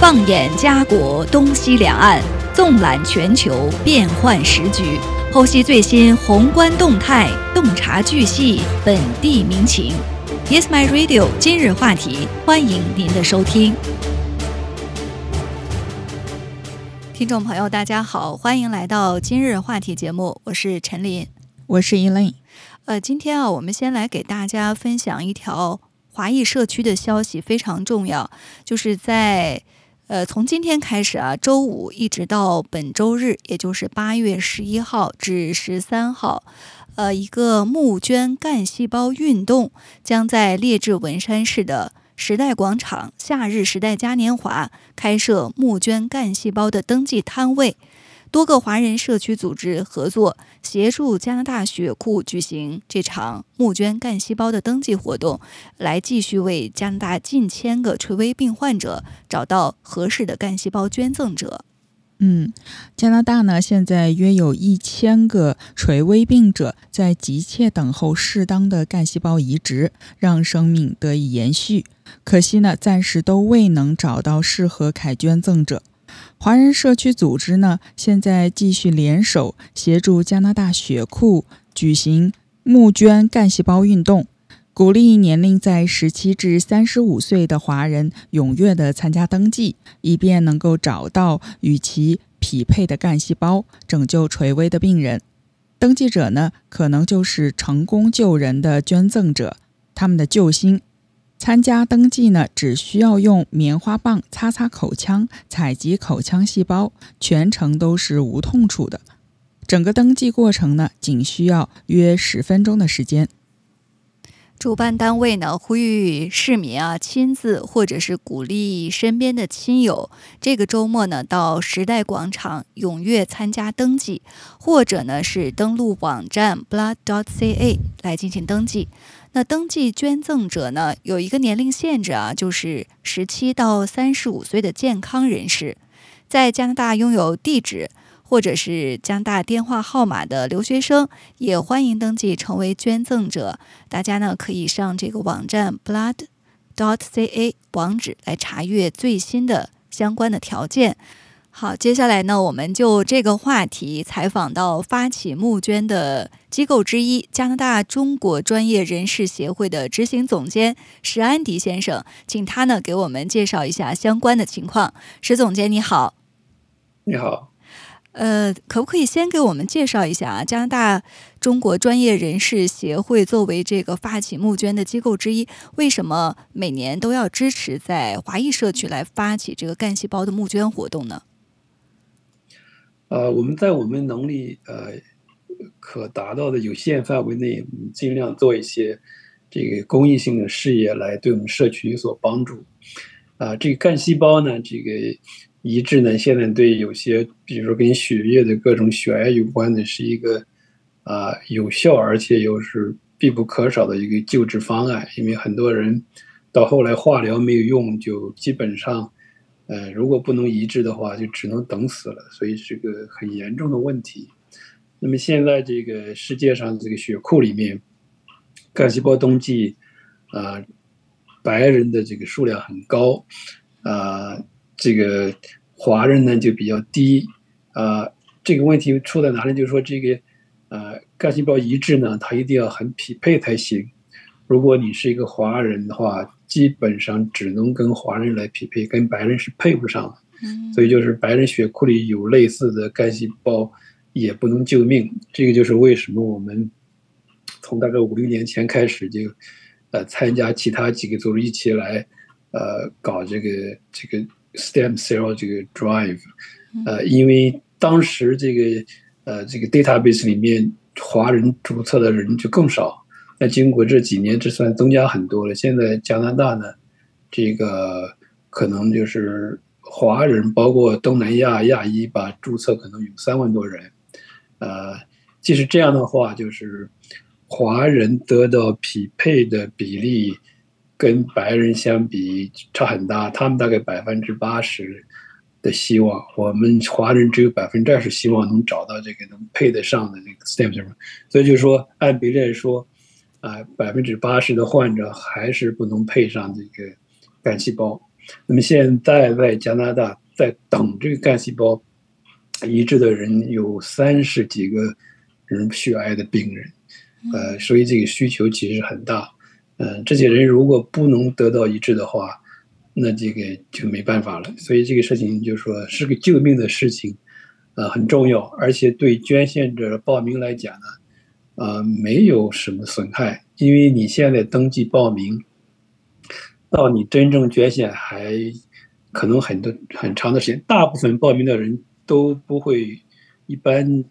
放眼家国东西两岸，纵览全球变幻时局，剖析最新宏观动态，洞察巨细本地民情。Yes, my radio。今日话题，欢迎您的收听。听众朋友，大家好，欢迎来到今日话题节目，我是陈琳，我是 Elaine。呃，今天啊，我们先来给大家分享一条华裔社区的消息，非常重要，就是在呃，从今天开始啊，周五一直到本周日，也就是八月十一号至十三号。呃，一个募捐干细胞运动将在列治文山市的时代广场夏日时代嘉年华开设募捐干细胞的登记摊位，多个华人社区组织合作，协助加拿大血库举行这场募捐干细胞的登记活动，来继续为加拿大近千个垂危病患者找到合适的干细胞捐赠者。嗯，加拿大呢，现在约有一千个垂危病者在急切等候适当的干细胞移植，让生命得以延续。可惜呢，暂时都未能找到适合凯捐赠者。华人社区组织呢，现在继续联手协助加拿大血库举行募捐干细胞运动。鼓励年龄在十七至三十五岁的华人踊跃地参加登记，以便能够找到与其匹配的干细胞，拯救垂危的病人。登记者呢，可能就是成功救人的捐赠者，他们的救星。参加登记呢，只需要用棉花棒擦擦口腔，采集口腔细胞，全程都是无痛处的。整个登记过程呢，仅需要约十分钟的时间。主办单位呢呼吁市民啊亲自或者是鼓励身边的亲友，这个周末呢到时代广场踊跃参加登记，或者呢是登录网站 blood.ca 来进行登记。那登记捐赠者呢有一个年龄限制啊，就是十七到三十五岁的健康人士，在加拿大拥有地址。或者是加拿大电话号码的留学生也欢迎登记成为捐赠者。大家呢可以上这个网站 blood.dot.ca 网址来查阅最新的相关的条件。好，接下来呢我们就这个话题采访到发起募捐的机构之一加拿大中国专业人士协会的执行总监石安迪先生，请他呢给我们介绍一下相关的情况。石总监你好，你好。呃，可不可以先给我们介绍一下啊？加拿大中国专业人士协会作为这个发起募捐的机构之一，为什么每年都要支持在华裔社区来发起这个干细胞的募捐活动呢？呃，我们在我们能力呃可达到的有限范围内，尽量做一些这个公益性的事业，来对我们社区有所帮助。啊，这个干细胞呢，这个。移植呢，现在对有些，比如说跟血液的各种血癌有关的，是一个啊有效而且又是必不可少的一个救治方案。因为很多人到后来化疗没有用，就基本上，呃，如果不能移植的话，就只能等死了。所以是个很严重的问题。那么现在这个世界上这个血库里面，干细胞登记啊，白人的这个数量很高啊。这个华人呢就比较低，啊，这个问题出在哪里？就是说这个，呃，干细胞移植呢，它一定要很匹配才行。如果你是一个华人的话，基本上只能跟华人来匹配，跟白人是配不上的。所以就是白人血库里有类似的干细胞，也不能救命。这个就是为什么我们从大概五六年前开始就，呃，参加其他几个组织一起来，呃，搞这个这个。stem cell 这个 drive，呃，因为当时这个呃这个 database 里面华人注册的人就更少，那经过这几年，这算增加很多了。现在加拿大呢，这个可能就是华人，包括东南亚亚裔吧，注册可能有三万多人。呃，即使这样的话，就是华人得到匹配的比例。跟白人相比差很大，他们大概百分之八十的希望，我们华人只有百分之二十希望能找到这个能配得上的那个 stem cell，所以就是说按比例来说，啊百分之八十的患者还是不能配上这个干细胞。那么现在在加拿大在等这个干细胞移植的人有三十几个人血癌的病人，呃，所以这个需求其实很大。嗯，这些人如果不能得到移植的话，那这个就没办法了。所以这个事情就是说是个救命的事情，呃，很重要，而且对捐献者报名来讲呢，呃，没有什么损害，因为你现在登记报名，到你真正捐献还可能很多很长的时间。大部分报名的人都不会，一般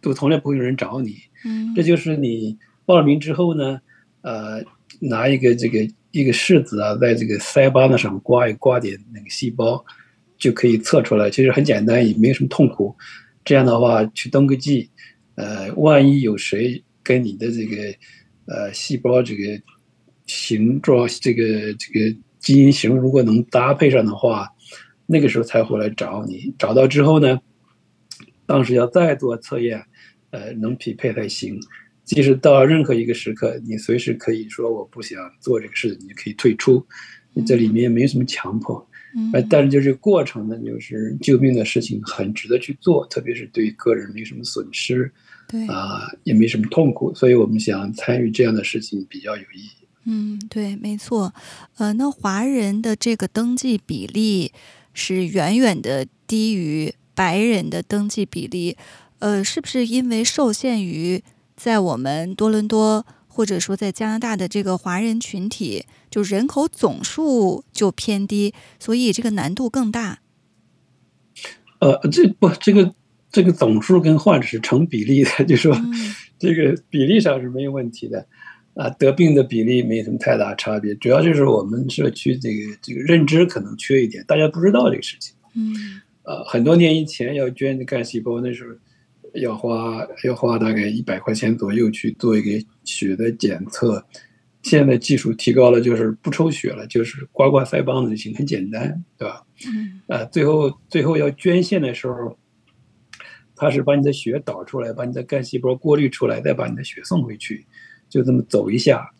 都从来不会有人找你。嗯，这就是你报名之后呢，呃。拿一个这个一个拭子啊，在这个腮帮子上刮一刮点那个细胞，就可以测出来。其实很简单，也没什么痛苦。这样的话去登个记，呃，万一有谁跟你的这个呃细胞这个形状、这个这个基因型如果能搭配上的话，那个时候才会来找你。找到之后呢，当时要再做测验，呃，能匹配才行。即使到任何一个时刻，你随时可以说我不想做这个事，你可以退出，这里面没什么强迫。嗯，但是就是过程呢，就是救命的事情很值得去做，特别是对个人没什么损失，对啊，也没什么痛苦，所以我们想参与这样的事情比较有意义。嗯，对，没错。呃，那华人的这个登记比例是远远的低于白人的登记比例，呃，是不是因为受限于？在我们多伦多，或者说在加拿大的这个华人群体，就人口总数就偏低，所以这个难度更大。呃，这不，这个这个总数跟患者是成比例的，就说这个比例上是没有问题的，啊，得病的比例没什么太大差别，主要就是我们社区这个这个认知可能缺一点，大家不知道这个事情。嗯，呃，很多年以前要捐干细胞，那时候。要花要花大概一百块钱左右去做一个血的检测，现在技术提高了，就是不抽血了，就是刮刮腮帮子就行，很简单，对吧？嗯。啊，最后最后要捐献的时候，他是把你的血导出来，把你的干细胞过滤出来，再把你的血送回去，就这么走一下，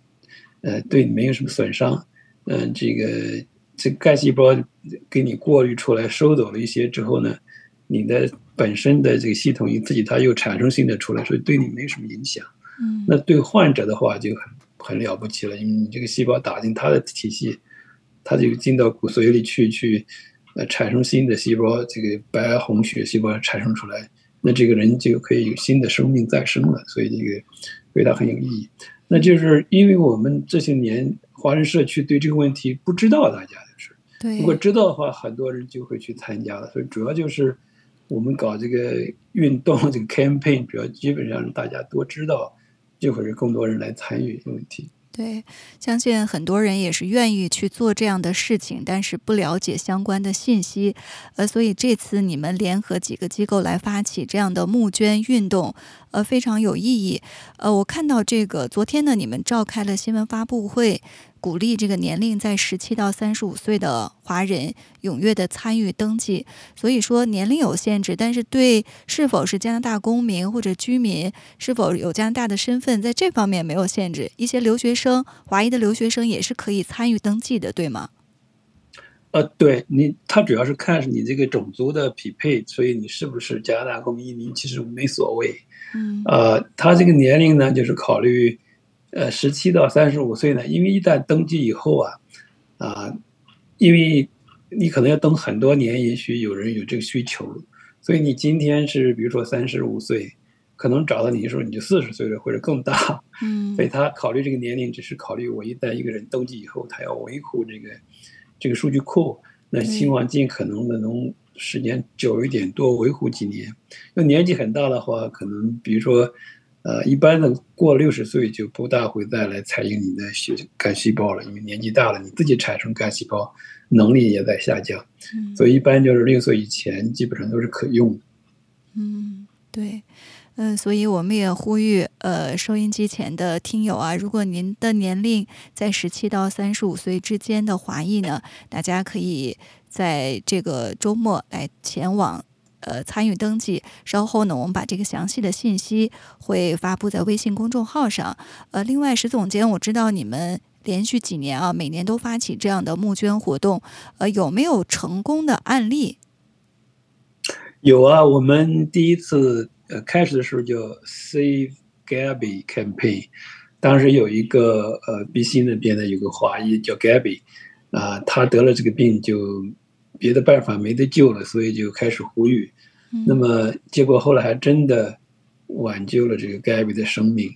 呃，对你没有什么损伤。嗯，这个这干细胞给你过滤出来，收走了一些之后呢，你的。本身的这个系统，你自己它又产生新的出来，所以对你没什么影响。嗯，那对患者的话就很很了不起了，因为你这个细胞打进他的体系，它就进到骨髓里去，去呃产生新的细胞，这个白红血细胞产生出来，那这个人就可以有新的生命再生了，所以这个对他很有意义。那就是因为我们这些年华人社区对这个问题不知道，大家就是，对，如果知道的话，很多人就会去参加了。所以主要就是。我们搞这个运动，这个 campaign 主要基本上让大家多知道，就会是更多人来参与问题。对，相信很多人也是愿意去做这样的事情，但是不了解相关的信息，呃，所以这次你们联合几个机构来发起这样的募捐运动，呃，非常有意义。呃，我看到这个昨天呢，你们召开了新闻发布会。鼓励这个年龄在十七到三十五岁的华人踊跃的参与登记。所以说年龄有限制，但是对是否是加拿大公民或者居民，是否有加拿大的身份，在这方面没有限制。一些留学生，华裔的留学生也是可以参与登记的，对吗？呃，对你，他主要是看你这个种族的匹配，所以你是不是加拿大公民移民其实没所谓。嗯，呃，他这个年龄呢，就是考虑。呃，十七到三十五岁呢，因为一旦登记以后啊，啊，因为你可能要等很多年，也许有人有这个需求，所以你今天是比如说三十五岁，可能找到你的时候你就四十岁了或者更大，嗯，所以他考虑这个年龄只是考虑我一旦一个人登记以后，他要维护这个这个数据库，那希望尽可能的能时间久一点，多维护几年。要年纪很大的话，可能比如说。呃，一般的过六十岁就不大会再来采用你的血干细胞了，因为年纪大了，你自己产生干细胞能力也在下降，嗯所以一般就是六岁以前基本上都是可用的。嗯，对，嗯，所以我们也呼吁，呃，收音机前的听友啊，如果您的年龄在十七到三十五岁之间的华裔呢，大家可以在这个周末来前往。呃，参与登记，稍后呢，我们把这个详细的信息会发布在微信公众号上。呃，另外，石总监，我知道你们连续几年啊，每年都发起这样的募捐活动，呃，有没有成功的案例？有啊，我们第一次呃开始的时候叫 Save Gabby Campaign，当时有一个呃 BC 那边的有个华裔叫 Gabby，啊，他得了这个病就别的办法没得救了，所以就开始呼吁。那么结果后来还真的挽救了这个 Gabby 的生命。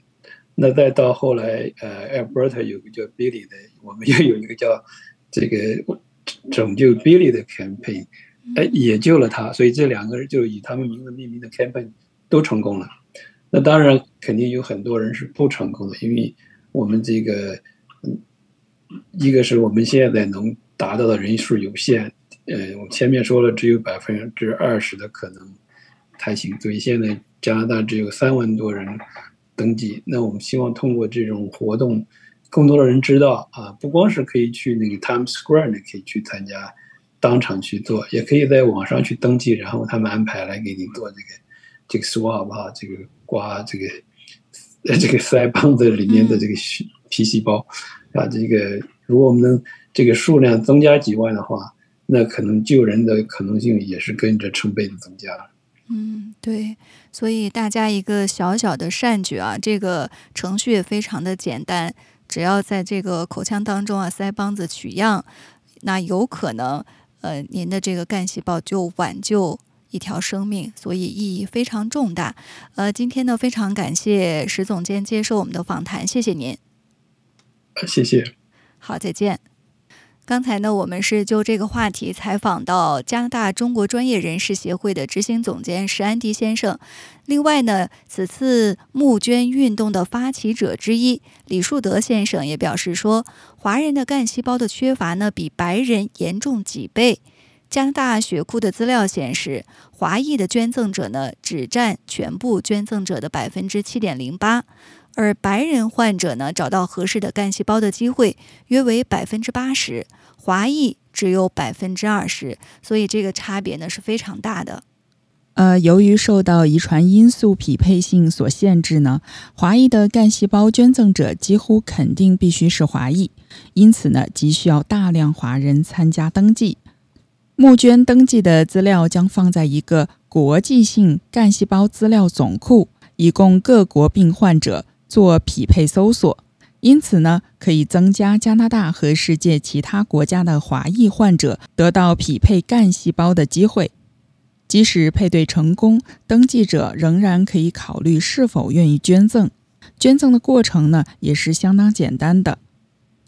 那再到后来，呃，Alberta 有个叫 Billy 的，我们又有一个叫这个拯救 Billy 的 campaign，哎，也救了他。所以这两个人就以他们名字命名的 campaign 都成功了。那当然肯定有很多人是不成功的，因为我们这个，一个是我们现在能达到的人数有限，呃，我前面说了只有百分之二十的可能才行，所以现在加拿大只有三万多人。登记，那我们希望通过这种活动，更多的人知道啊，不光是可以去那个 Times Square 呢，可以去参加，当场去做，也可以在网上去登记，然后他们安排来给你做这个这个 swab 啊，这个刮这个呃这个腮帮子里面的这个皮细胞啊，这个如果我们能这个数量增加几万的话，那可能救人的可能性也是跟着成倍的增加。嗯，对，所以大家一个小小的善举啊，这个程序也非常的简单，只要在这个口腔当中啊，腮帮子取样，那有可能，呃，您的这个干细胞就挽救一条生命，所以意义非常重大。呃，今天呢，非常感谢石总监接受我们的访谈，谢谢您。谢谢。好，再见。刚才呢，我们是就这个话题采访到加拿大中国专业人士协会的执行总监石安迪先生。另外呢，此次募捐运动的发起者之一李树德先生也表示说，华人的干细胞的缺乏呢，比白人严重几倍。加拿大血库的资料显示，华裔的捐赠者呢，只占全部捐赠者的百分之七点零八。而白人患者呢，找到合适的干细胞的机会约为百分之八十，华裔只有百分之二十，所以这个差别呢是非常大的。呃，由于受到遗传因素匹配性所限制呢，华裔的干细胞捐赠者几乎肯定必须是华裔，因此呢，急需要大量华人参加登记。募捐登记的资料将放在一个国际性干细胞资料总库，以供各国病患者。做匹配搜索，因此呢，可以增加加拿大和世界其他国家的华裔患者得到匹配干细胞的机会。即使配对成功，登记者仍然可以考虑是否愿意捐赠。捐赠的过程呢，也是相当简单的。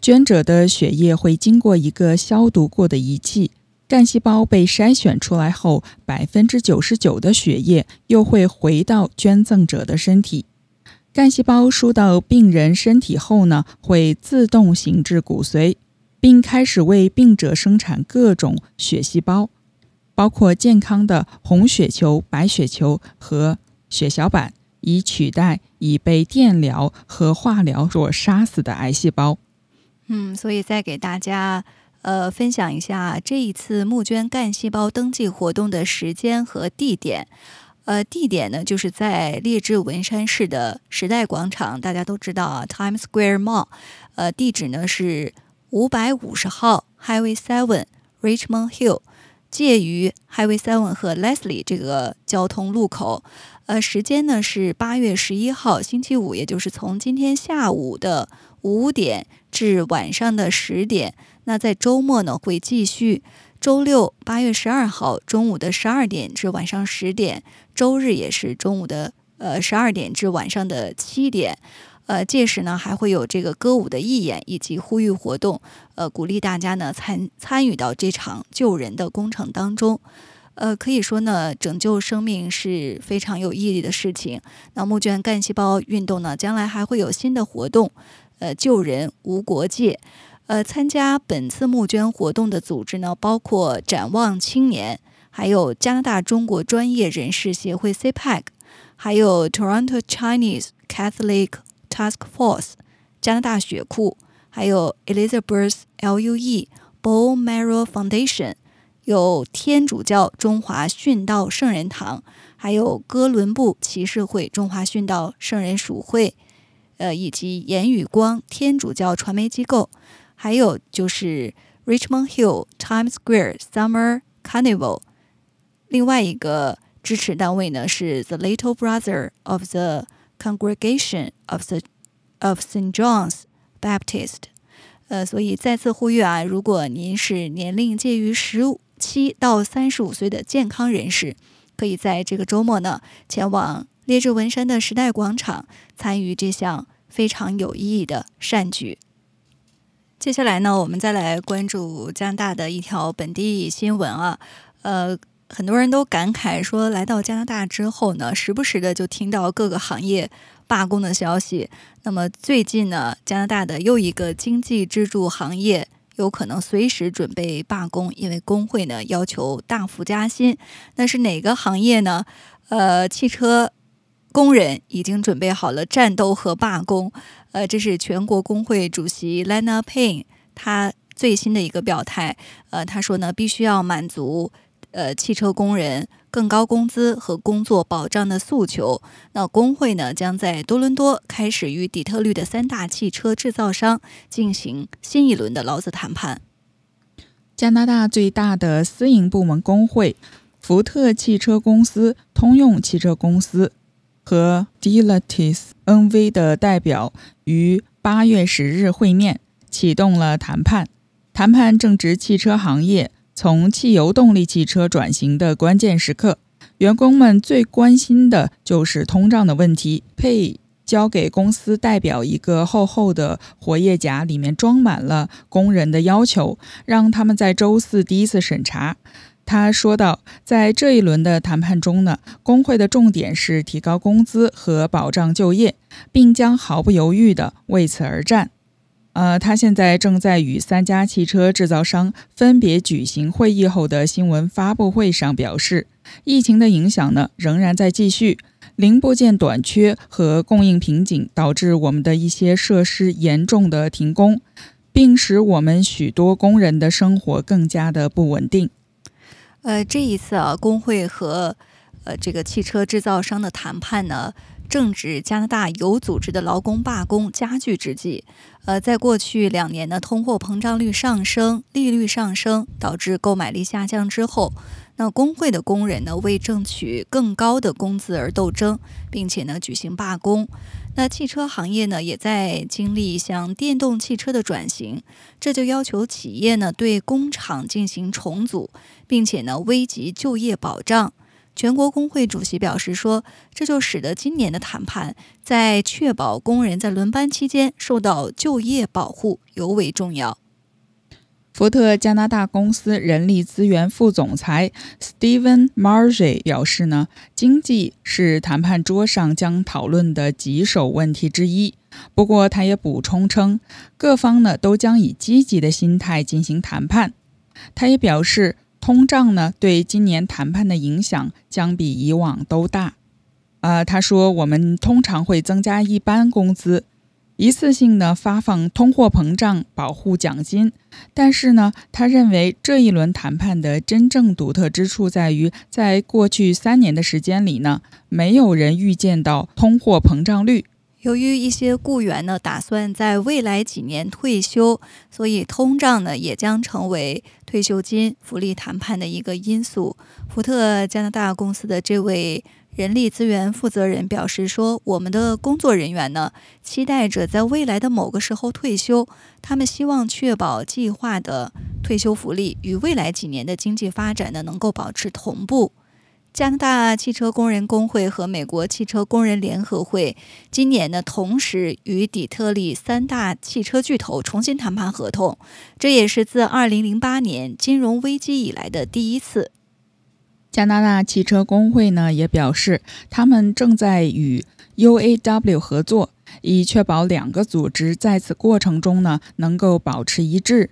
捐者的血液会经过一个消毒过的仪器，干细胞被筛选出来后，百分之九十九的血液又会回到捐赠者的身体。干细胞输到病人身体后呢，会自动形至骨髓，并开始为病者生产各种血细胞，包括健康的红血球、白血球和血小板，以取代已被电疗和化疗所杀死的癌细胞。嗯，所以再给大家呃分享一下这一次募捐干细胞登记活动的时间和地点。呃，地点呢，就是在列治文山市的时代广场，大家都知道啊，Times Square Mall。呃，地址呢是五百五十号 Highway Seven Richmond Hill，介于 Highway Seven 和 Leslie 这个交通路口。呃，时间呢是八月十一号星期五，也就是从今天下午的五点至晚上的十点。那在周末呢会继续。周六八月十二号中午的十二点至晚上十点，周日也是中午的呃十二点至晚上的七点，呃，届时呢还会有这个歌舞的义演以及呼吁活动，呃，鼓励大家呢参参与到这场救人的工程当中，呃，可以说呢，拯救生命是非常有意义的事情。那募捐干细胞运动呢，将来还会有新的活动，呃，救人无国界。呃，参加本次募捐活动的组织呢，包括展望青年，还有加拿大中国专业人士协会 （CPAC），还有 Toronto Chinese Catholic Task Force、加拿大血库，还有 Elizabeth Lue Bone Marrow Foundation，有天主教中华殉道圣人堂，还有哥伦布骑士会中华殉道圣人属会。呃，以及言语光天主教传媒机构，还有就是 Richmond Hill Times Square Summer Carnival。另外一个支持单位呢是 The Little Brother of the Congregation of the of St. John's Baptist。呃，所以再次呼吁啊，如果您是年龄介于十七到三十五岁的健康人士，可以在这个周末呢前往。列治文山的时代广场参与这项非常有意义的善举。接下来呢，我们再来关注加拿大的一条本地新闻啊。呃，很多人都感慨说，来到加拿大之后呢，时不时的就听到各个行业罢工的消息。那么最近呢，加拿大的又一个经济支柱行业有可能随时准备罢工，因为工会呢要求大幅加薪。那是哪个行业呢？呃，汽车。工人已经准备好了战斗和罢工，呃，这是全国工会主席 Lena Payne 他最新的一个表态。呃，他说呢，必须要满足呃汽车工人更高工资和工作保障的诉求。那工会呢，将在多伦多开始与底特律的三大汽车制造商进行新一轮的劳资谈判。加拿大最大的私营部门工会福特汽车公司、通用汽车公司。和 Dilatis NV 的代表于八月十日会面，启动了谈判。谈判正值汽车行业从汽油动力汽车转型的关键时刻，员工们最关心的就是通胀的问题。佩交给公司代表一个厚厚的活页夹，里面装满了工人的要求，让他们在周四第一次审查。他说道：“在这一轮的谈判中呢，工会的重点是提高工资和保障就业，并将毫不犹豫地为此而战。”呃，他现在正在与三家汽车制造商分别举行会议后的新闻发布会上表示，疫情的影响呢仍然在继续，零部件短缺和供应瓶颈导致我们的一些设施严重的停工，并使我们许多工人的生活更加的不稳定。呃，这一次啊，工会和呃这个汽车制造商的谈判呢，正值加拿大有组织的劳工罢工加剧之际。呃，在过去两年呢，通货膨胀率上升、利率上升，导致购买力下降之后。那工会的工人呢，为争取更高的工资而斗争，并且呢举行罢工。那汽车行业呢，也在经历向电动汽车的转型，这就要求企业呢对工厂进行重组，并且呢危及就业保障。全国工会主席表示说，这就使得今年的谈判在确保工人在轮班期间受到就业保护尤为重要。福特加拿大公司人力资源副总裁 Steven Marge 表示：“呢，经济是谈判桌上将讨论的棘手问题之一。不过，他也补充称，各方呢都将以积极的心态进行谈判。他也表示，通胀呢对今年谈判的影响将比以往都大。啊，他说，我们通常会增加一般工资。”一次性的发放通货膨胀保护奖金，但是呢，他认为这一轮谈判的真正独特之处在于，在过去三年的时间里呢，没有人预见到通货膨胀率。由于一些雇员呢打算在未来几年退休，所以通胀呢也将成为退休金福利谈判的一个因素。福特加拿大公司的这位。人力资源负责人表示说：“我们的工作人员呢，期待着在未来的某个时候退休。他们希望确保计划的退休福利与未来几年的经济发展呢能够保持同步。”加拿大汽车工人工会和美国汽车工人联合会今年呢同时与底特律三大汽车巨头重新谈判合同，这也是自2008年金融危机以来的第一次。加拿大汽车工会呢也表示，他们正在与 UAW 合作，以确保两个组织在此过程中呢能够保持一致。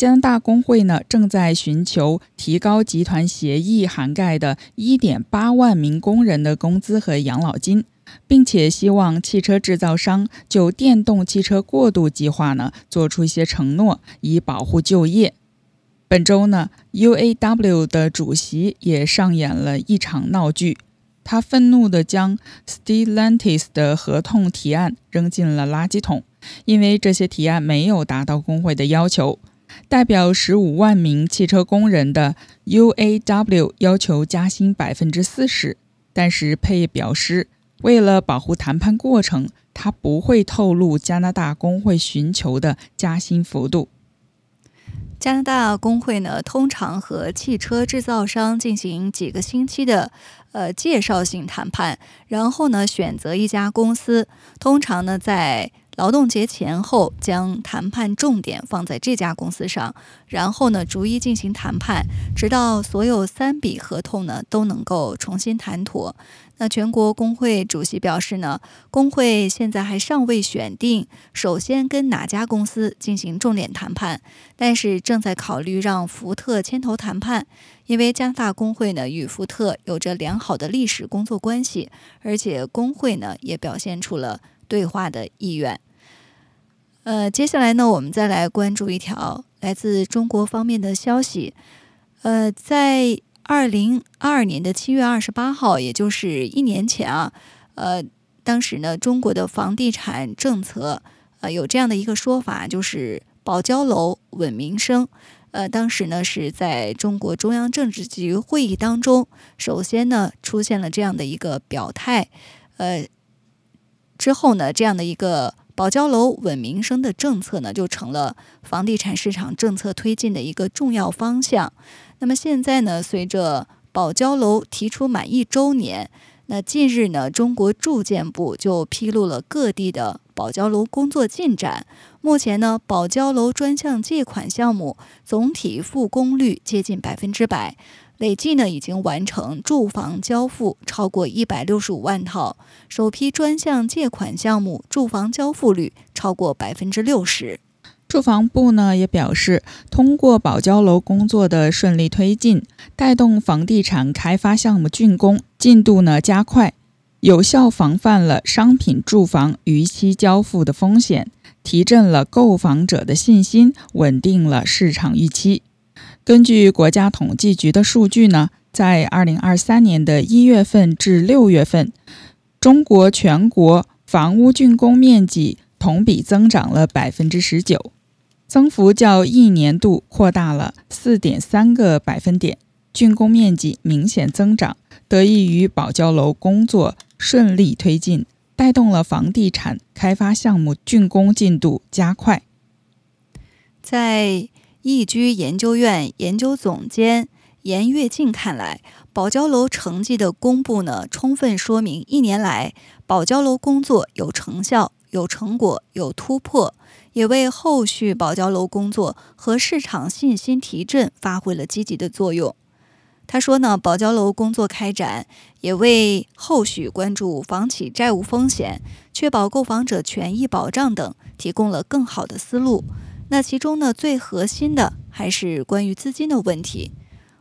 加拿大工会呢正在寻求提高集团协议涵盖的1.8万名工人的工资和养老金，并且希望汽车制造商就电动汽车过渡计划呢做出一些承诺，以保护就业。本周呢，UAW 的主席也上演了一场闹剧。他愤怒地将 Stellantis 的合同提案扔进了垃圾桶，因为这些提案没有达到工会的要求。代表十五万名汽车工人的 UAW 要求加薪百分之四十，但是佩表示，为了保护谈判过程，他不会透露加拿大工会寻求的加薪幅度。加拿大工会呢，通常和汽车制造商进行几个星期的呃介绍性谈判，然后呢选择一家公司，通常呢在劳动节前后将谈判重点放在这家公司上，然后呢逐一进行谈判，直到所有三笔合同呢都能够重新谈妥。那全国工会主席表示呢，工会现在还尚未选定首先跟哪家公司进行重点谈判，但是正在考虑让福特牵头谈判，因为加拿大工会呢与福特有着良好的历史工作关系，而且工会呢也表现出了对话的意愿。呃，接下来呢，我们再来关注一条来自中国方面的消息，呃，在。二零二二年的七月二十八号，也就是一年前啊，呃，当时呢，中国的房地产政策呃有这样的一个说法，就是保交楼稳民生。呃，当时呢是在中国中央政治局会议当中，首先呢出现了这样的一个表态，呃，之后呢这样的一个保交楼稳民生的政策呢就成了房地产市场政策推进的一个重要方向。那么现在呢，随着保交楼提出满一周年，那近日呢，中国住建部就披露了各地的保交楼工作进展。目前呢，保交楼专项借款项目总体复工率接近百分之百，累计呢已经完成住房交付超过一百六十五万套，首批专项借款项目住房交付率超过百分之六十。住房部呢也表示，通过保交楼工作的顺利推进，带动房地产开发项目竣工进度呢加快，有效防范了商品住房逾期交付的风险，提振了购房者的信心，稳定了市场预期。根据国家统计局的数据呢，在二零二三年的一月份至六月份，中国全国房屋竣工面积同比增长了百分之十九。增幅较一年度扩大了四点三个百分点，竣工面积明显增长，得益于保交楼工作顺利推进，带动了房地产开发项目竣工进度加快。在易居研究院研究总监严跃进看来，保交楼成绩的公布呢，充分说明一年来保交楼工作有成效、有成果、有突破。也为后续保交楼工作和市场信心提振发挥了积极的作用。他说呢，保交楼工作开展也为后续关注房企债务风险、确保购房者权益保障等提供了更好的思路。那其中呢，最核心的还是关于资金的问题。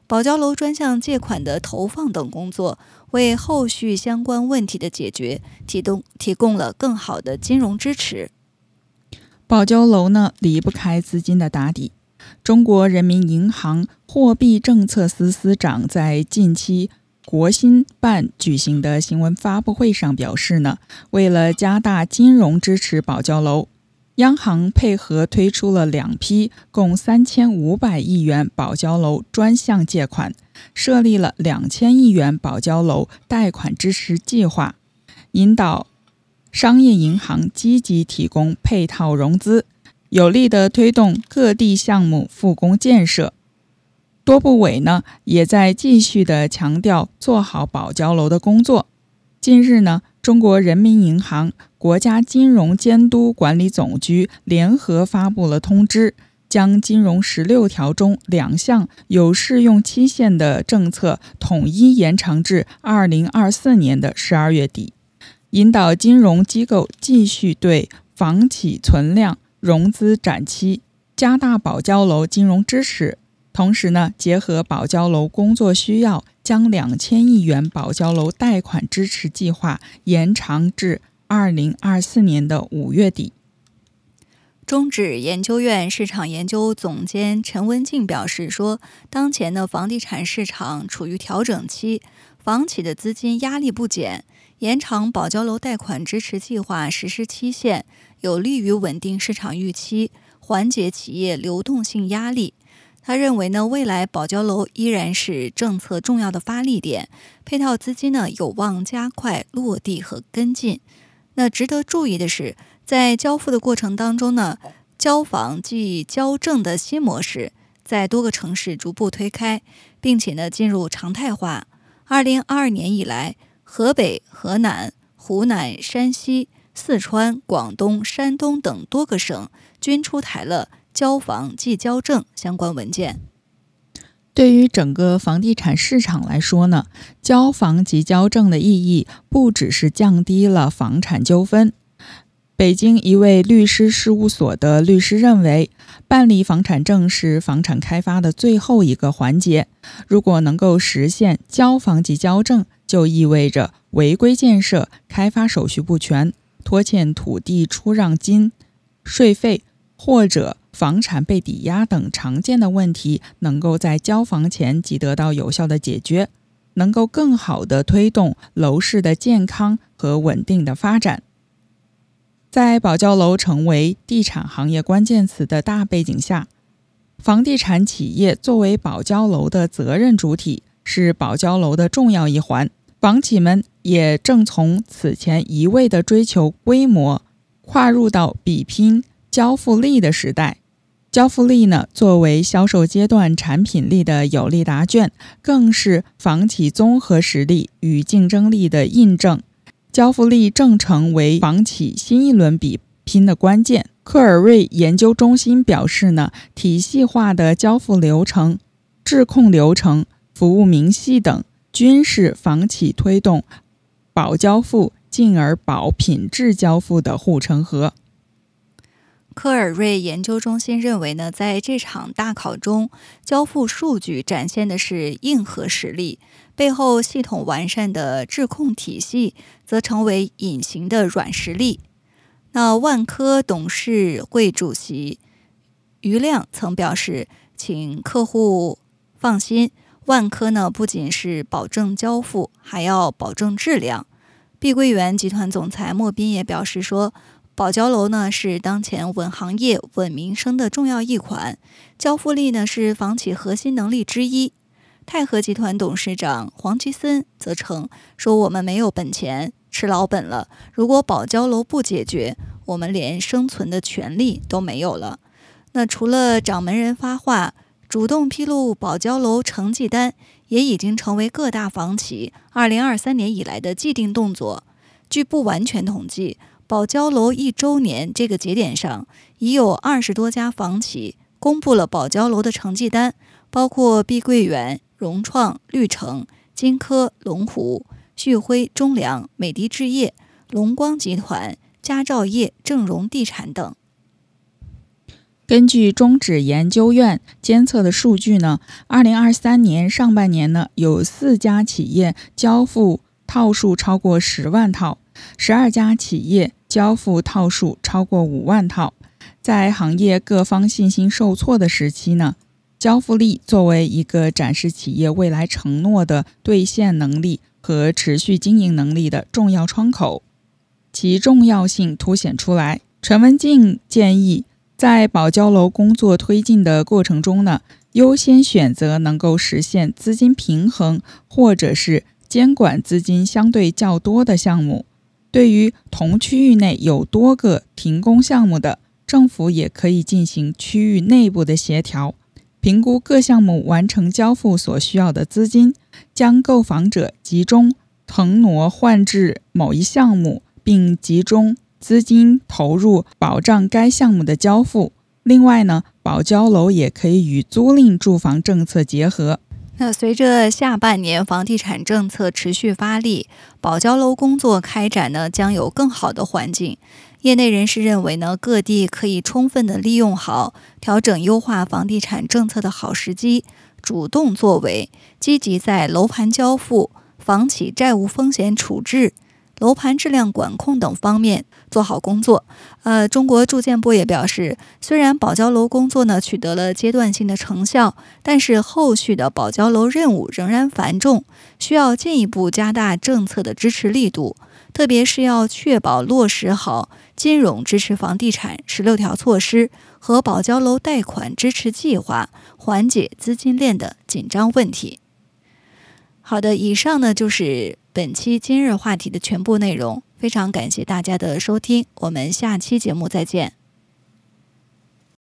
保交楼专项借款的投放等工作，为后续相关问题的解决提供提供了更好的金融支持。保交楼呢离不开资金的打底。中国人民银行货币政策司司长在近期国新办举行的新闻发布会上表示呢，为了加大金融支持保交楼，央行配合推出了两批共三千五百亿元保交楼专项借款，设立了两千亿元保交楼贷款支持计划，引导。商业银行积极提供配套融资，有力的推动各地项目复工建设。多部委呢也在继续的强调做好保交楼的工作。近日呢，中国人民银行、国家金融监督管理总局联合发布了通知，将金融十六条中两项有适用期限的政策统一延长至二零二四年的十二月底。引导金融机构继续对房企存量融资展期，加大保交楼金融支持。同时呢，结合保交楼工作需要，将两千亿元保交楼贷款支持计划延长至二零二四年的五月底。中指研究院市场研究总监陈文静表示说：“当前的房地产市场处于调整期，房企的资金压力不减，延长保交楼贷款支持计划实施期限，有利于稳定市场预期，缓解企业流动性压力。他认为呢，未来保交楼依然是政策重要的发力点，配套资金呢有望加快落地和跟进。那值得注意的是，在交付的过程当中呢，交房即交证的新模式在多个城市逐步推开，并且呢进入常态化。二零二二年以来，河北、河南、湖南、山西、四川、广东、山东等多个省均出台了交房即交证相关文件。对于整个房地产市场来说呢，交房即交证的意义不只是降低了房产纠纷。北京一位律师事务所的律师认为，办理房产证是房产开发的最后一个环节。如果能够实现交房即交证，就意味着违规建设、开发手续不全、拖欠土地出让金、税费或者房产被抵押等常见的问题，能够在交房前即得到有效的解决，能够更好地推动楼市的健康和稳定的发展。在保交楼成为地产行业关键词的大背景下，房地产企业作为保交楼的责任主体，是保交楼的重要一环。房企们也正从此前一味的追求规模，跨入到比拼交付力的时代。交付力呢，作为销售阶段产品力的有力答卷，更是房企综合实力与竞争力的印证。交付力正成为房企新一轮比拼的关键。科尔瑞研究中心表示呢，体系化的交付流程、质控流程、服务明细等，均是房企推动保交付，进而保品质交付的护城河。科尔瑞研究中心认为呢，在这场大考中，交付数据展现的是硬核实力，背后系统完善的质控体系则成为隐形的软实力。那万科董事会主席余亮曾表示：“请客户放心，万科呢不仅是保证交付，还要保证质量。”碧桂园集团总裁莫斌也表示说。保交楼呢是当前稳行业、稳民生的重要一款，交付力呢是房企核心能力之一。泰禾集团董事长黄吉森则称说：“我们没有本钱吃老本了，如果保交楼不解决，我们连生存的权利都没有了。”那除了掌门人发话，主动披露保交楼成绩单，也已经成为各大房企2023年以来的既定动作。据不完全统计。保交楼一周年这个节点上，已有二十多家房企公布了保交楼的成绩单，包括碧桂园、融创、绿城、金科、龙湖、旭辉、中粮、美的置业、龙光集团、佳兆业、正荣地产等。根据中指研究院监测的数据呢，二零二三年上半年呢，有四家企业交付套数超过十万套，十二家企业。交付套数超过五万套，在行业各方信心受挫的时期呢，交付力作为一个展示企业未来承诺的兑现能力和持续经营能力的重要窗口，其重要性凸显出来。陈文静建议，在保交楼工作推进的过程中呢，优先选择能够实现资金平衡或者是监管资金相对较多的项目。对于同区域内有多个停工项目的，政府也可以进行区域内部的协调，评估各项目完成交付所需要的资金，将购房者集中腾挪换至某一项目，并集中资金投入保障该项目的交付。另外呢，保交楼也可以与租赁住房政策结合。那随着下半年房地产政策持续发力，保交楼工作开展呢将有更好的环境。业内人士认为呢，各地可以充分的利用好调整优化房地产政策的好时机，主动作为，积极在楼盘交付、房企债务风险处置、楼盘质量管控等方面做好工作。呃，中国住建部也表示，虽然保交楼工作呢取得了阶段性的成效，但是后续的保交楼任务仍然繁重，需要进一步加大政策的支持力度，特别是要确保落实好金融支持房地产十六条措施和保交楼贷款支持计划，缓解资金链的紧张问题。好的，以上呢就是本期今日话题的全部内容。非常感谢大家的收听，我们下期节目再见。